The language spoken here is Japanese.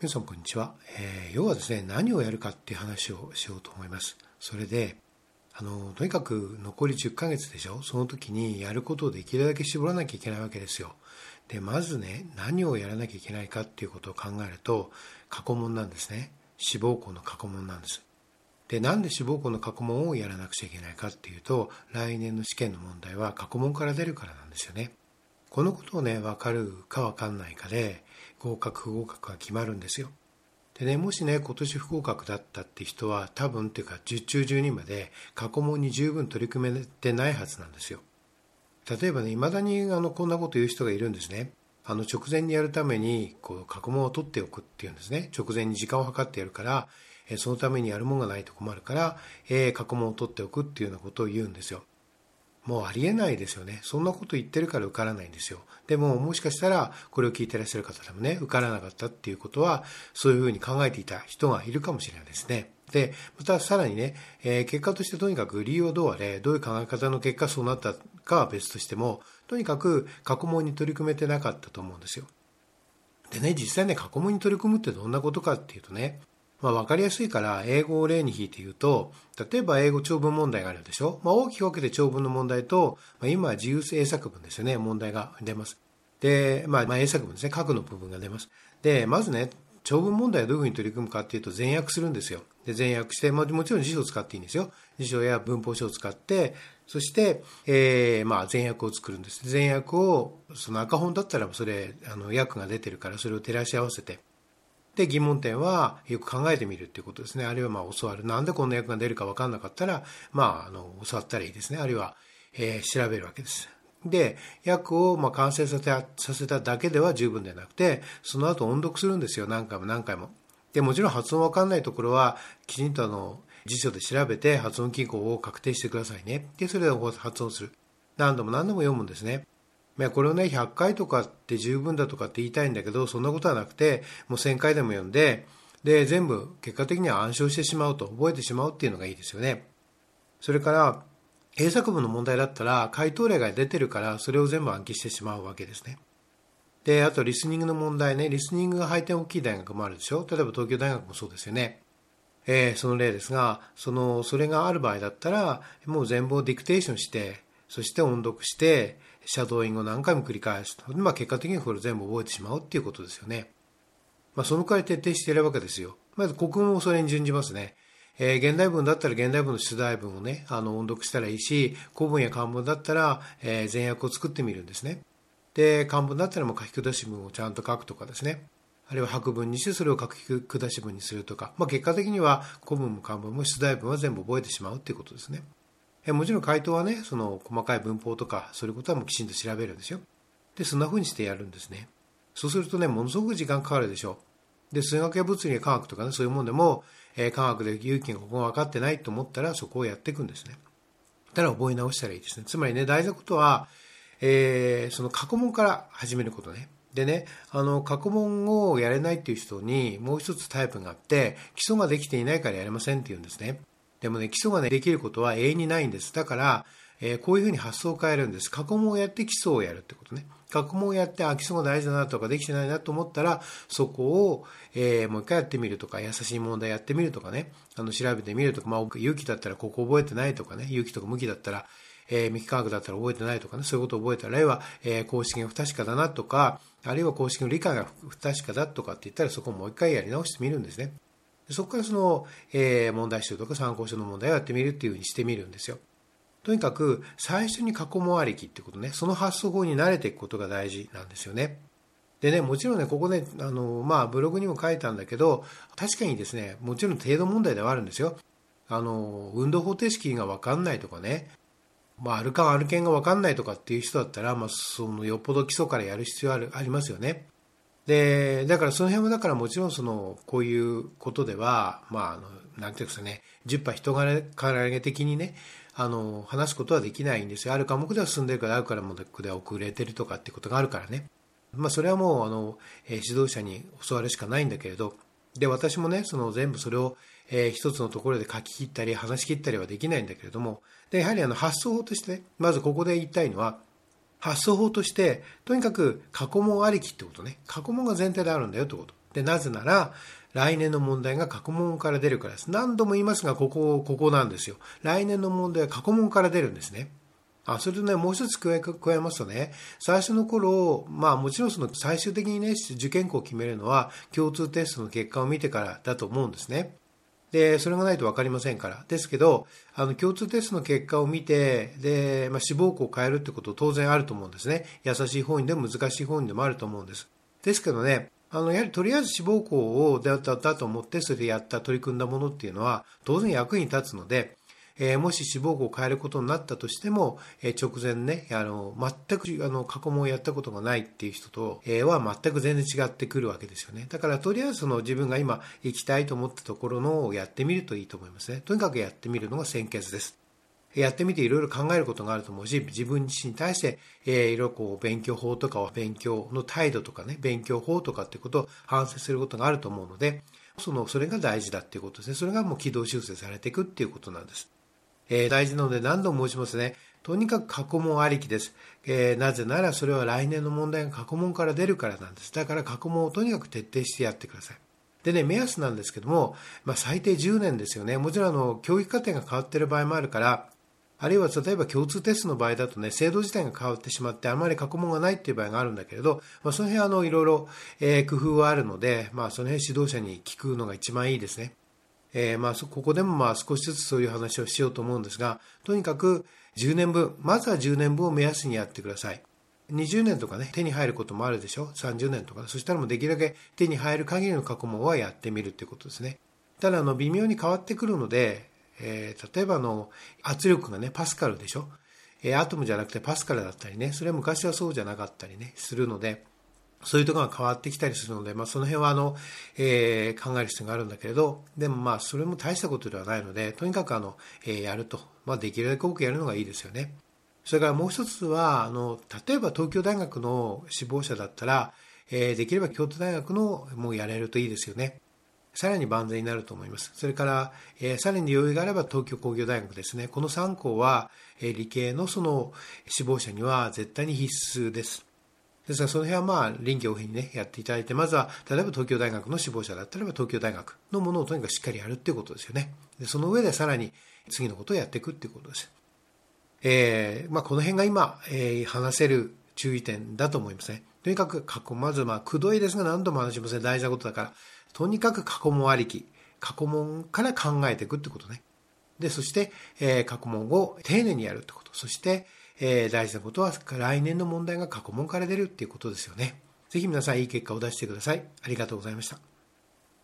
皆さんこんにちは、えー、要はですね何をやるかっていう話をしようと思います。それであのとにかく残り10ヶ月でしょ？その時にやることをできるだけ絞らなきゃいけないわけですよ。でまずね何をやらなきゃいけないかっていうことを考えると過去問なんですね。志望校の過去問なんです。でなんで志望校の過去問をやらなくちゃいけないかっていうと来年の試験の問題は過去問から出るからなんですよね。このことをね分かるか分かんないかで合格不合格が決まるんですよ。でねもしね今年不合格だったって人は多分っていうか10中12まで過去問に十分取り組めてないはずなんですよ。例えばねいまだにあのこんなこと言う人がいるんですね。あの直前にやるためにこう過去問を取っておくっていうんですね。直前に時間を計ってやるからそのためにやるものがないと困るから、えー、過去問を取っておくっていうようなことを言うんですよ。もうありえないですよね。そんなこと言ってるから受からないんですよ。でももしかしたらこれを聞いてらっしゃる方でもね、受からなかったっていうことは、そういうふうに考えていた人がいるかもしれないですね。で、またさらにね、えー、結果としてとにかく理由はどうあれ、どういう考え方の結果そうなったかは別としても、とにかく過去問に取り組めてなかったと思うんですよ。でね、実際ね、過去問に取り組むってどんなことかっていうとね、まあ、分かりやすいから英語を例に引いて言うと例えば英語長文問題があるでしょ、まあ、大きく分けて長文の問題と、まあ、今は自由英作文ですよね問題が出ます。で、まあ、まあ英作文ですね。書くの部分が出ます。でまずね長文問題はどういうふうに取り組むかっていうと全訳するんですよ。で全訳して、まあ、もちろん辞書を使っていいんですよ。辞書や文法書を使ってそして、えー、まあ、全訳を作るんです。全訳をその赤本だったらそれあの訳が出てるからそれを照らし合わせてで、疑問点はよく考えてみるっていうことですね。あるいはまあ教わる。なんでこんな役が出るか分かんなかったら、まあ、あの、教わったらいいですね。あるいは、えー、調べるわけです。で、訳をまあ完成させたさせただけでは十分でなくて、その後音読するんですよ。何回も何回も。で、もちろん発音わかんないところは、きちんとあの、辞書で調べて発音記号を確定してくださいね。で、それで発音する。何度も何度も読むんですね。これをね、100回とかって十分だとかって言いたいんだけど、そんなことはなくて、もう1000回でも読んで、で、全部結果的には暗唱してしまうと、覚えてしまうっていうのがいいですよね。それから、英作文の問題だったら、回答例が出てるから、それを全部暗記してしまうわけですね。で、あと、リスニングの問題ね、リスニングが配点大きい大学もあるでしょ？例えば東京大学もそうですよね。えー、その例ですが、その、それがある場合だったら、もう全部をディクテーションして、そして音読して、シャドーイングを何回も繰り返すと。まあ、結果的にこれ全部覚えてしまうっていうことですよね。まあ、そのくらい徹底しているわけですよ。まず国語もそれに準じますね。えー、現代文だったら現代文の出題文をね、あの、音読したらいいし、古文や漢文だったら、えー、全訳を作ってみるんですね。で、漢文だったらもう書き下し文をちゃんと書くとかですね。あるいは白文にしてそれを書き下し文にするとか、まあ、結果的には古文も漢文も出題文は全部覚えてしまうっていうことですね。えもちろん回答はね、その細かい文法とか、そういうことはもうきちんと調べるんですよ。で、そんな風にしてやるんですね。そうするとね、ものすごく時間かかるでしょう。で、数学や物理や科学とかね、そういうもんでも、えー、科学で有機がここが分かってないと思ったら、そこをやっていくんですね。たら覚え直したらいいですね。つまりね、大事なことは、えー、その過去問から始めることね。でね、あの、過去問をやれないっていう人にもう一つタイプがあって、基礎ができていないからやれませんって言うんですね。でもね、基礎がね、できることは永遠にないんです。だから、えー、こういうふうに発想を変えるんです。過去問をやって基礎をやるってことね。過去問をやって、あ、基礎が大事だなとかできてないなと思ったら、そこを、えー、もう一回やってみるとか、優しい問題やってみるとかね、あの、調べてみるとか、まあ、勇気だったらここ覚えてないとかね、勇気とか向きだったら、えー、未科学だったら覚えてないとかね、そういうことを覚えたら、あるいは、えー、公式が不確かだなとか、あるいは公式の理解が不確かだとかって言ったら、そこをもう一回やり直してみるんですね。そこからその、えー、問題集とか参考書の問題をやってみるっていうふうにしてみるんですよ。とにかく最初に過去問ありきってことね、その発想法に慣れていくことが大事なんですよね。でね、もちろんね、ここね、あの、まあ、ブログにも書いたんだけど、確かにですね、もちろん程度問題ではあるんですよ。あの、運動方程式がわかんないとかね、まあ、アルカン、アルケンがわかんないとかっていう人だったら、まあ、その、よっぽど基礎からやる必要ある、ありますよね。で、だからその辺はだからもちろんその、こういうことでは、まあ、あの、なんていうんですかね、10波人からげ的にね、あの、話すことはできないんですよ。ある科目では進んでるから、ある科目では遅れてるとかってことがあるからね。まあ、それはもう、あの、え指導者に教わるしかないんだけれど、で、私もね、その全部それを、えー、一つのところで書き切ったり、話し切ったりはできないんだけれども、で、やはりあの、発想法として、ね、まずここで言いたいのは、発想法として、とにかく過去問ありきってことね。過去問が前提であるんだよってこと。で、なぜなら、来年の問題が過去問から出るからです。何度も言いますが、ここ、ここなんですよ。来年の問題は過去問から出るんですね。あ、それとね、もう一つ加え加えますとね、最初の頃、まあもちろんその最終的にね、受験校を決めるのは共通テストの結果を見てからだと思うんですね。で、それがないと分かりませんから。ですけど、あの、共通テストの結果を見て、で、まあ、志望校を変えるってこと当然あると思うんですね。優しい方にでも難しい方にでもあると思うんです。ですけどね、あの、やはりとりあえず志望校をだったと思って、それでやった、取り組んだものっていうのは、当然役に立つので、えー、もし志望校を変えることになったとしても、えー、直前ね、あの、全く、あの、過去問をやったことがないっていう人と、えー、は全く全然違ってくるわけですよね。だから、とりあえずその自分が今行きたいと思ったところのをやってみるといいと思いますね。とにかくやってみるのが先決です。やってみていろいろ考えることがあると思うし、自分自身に対して、えー、いろいろこう勉強法とかは勉強の態度とかね、勉強法とかってことを反省することがあると思うので、その、それが大事だっていうことですね。それがもう軌道修正されていくっていうことなんです。えー、大事なので何度も申しますね。とにかく過去問ありきです、えー、なぜならそれは来年の問題が過去問から出るからなんです。だから過去問をとにかく徹底してやってください。でね、目安なんですけども、まあ、最低10年ですよね。もちろんあの、教育課程が変わっている場合もあるから、あるいは例えば共通テストの場合だとね、制度自体が変わってしまって、あまり過去問がないっていう場合があるんだけれど、まあ、その辺あの、いろいろ、えー、工夫はあるので、まあ、その辺指導者に聞くのが一番いいですね。えー、まあ、ここでもまあ少しずつそういう話をしようと思うんですが、とにかく10年分、まずは10年分を目安にやってください。20年とかね、手に入ることもあるでしょ ?30 年とか。そしたらもうできるだけ手に入る限りの過去問はやってみるっていうことですね。ただ、あの、微妙に変わってくるので、えー、例えばの圧力がねパスカルでしょ、えー、アトムじゃなくてパスカルだったりねそれは昔はそうじゃなかったりねするのでそういうところが変わってきたりするので、まあ、その辺はあの、えー、考える必要があるんだけれどでもまあそれも大したことではないのでとにかくあの、えー、やると、まあ、できるだけ多くやるのがいいですよね。それからもう一つはあの例えば東京大学の志望者だったら、えー、できれば京都大学のもうやれるといいですよね。さらに万全になると思います。それから、えー、さらに余裕があれば東京工業大学ですね。この3校は、えー、理系のその志望者には絶対に必須です。ですからその辺はまあ臨機応変にね、やっていただいて、まずは例えば東京大学の志望者だったらば東京大学のものをとにかくしっかりやるっていうことですよね。でその上でさらに次のことをやっていくっていうことです。えー、まあこの辺が今、えー、話せる注意点だと思いますね。とにかく過去、まずまあ、くどいですが何度も話しますね。大事なことだから。とにかく過去問ありき。過去問から考えていくってことね。で、そして、えー、過去問を丁寧にやるってこと。そして、えー、大事なことは来年の問題が過去問から出るっていうことですよね。ぜひ皆さんいい結果を出してください。ありがとうございました。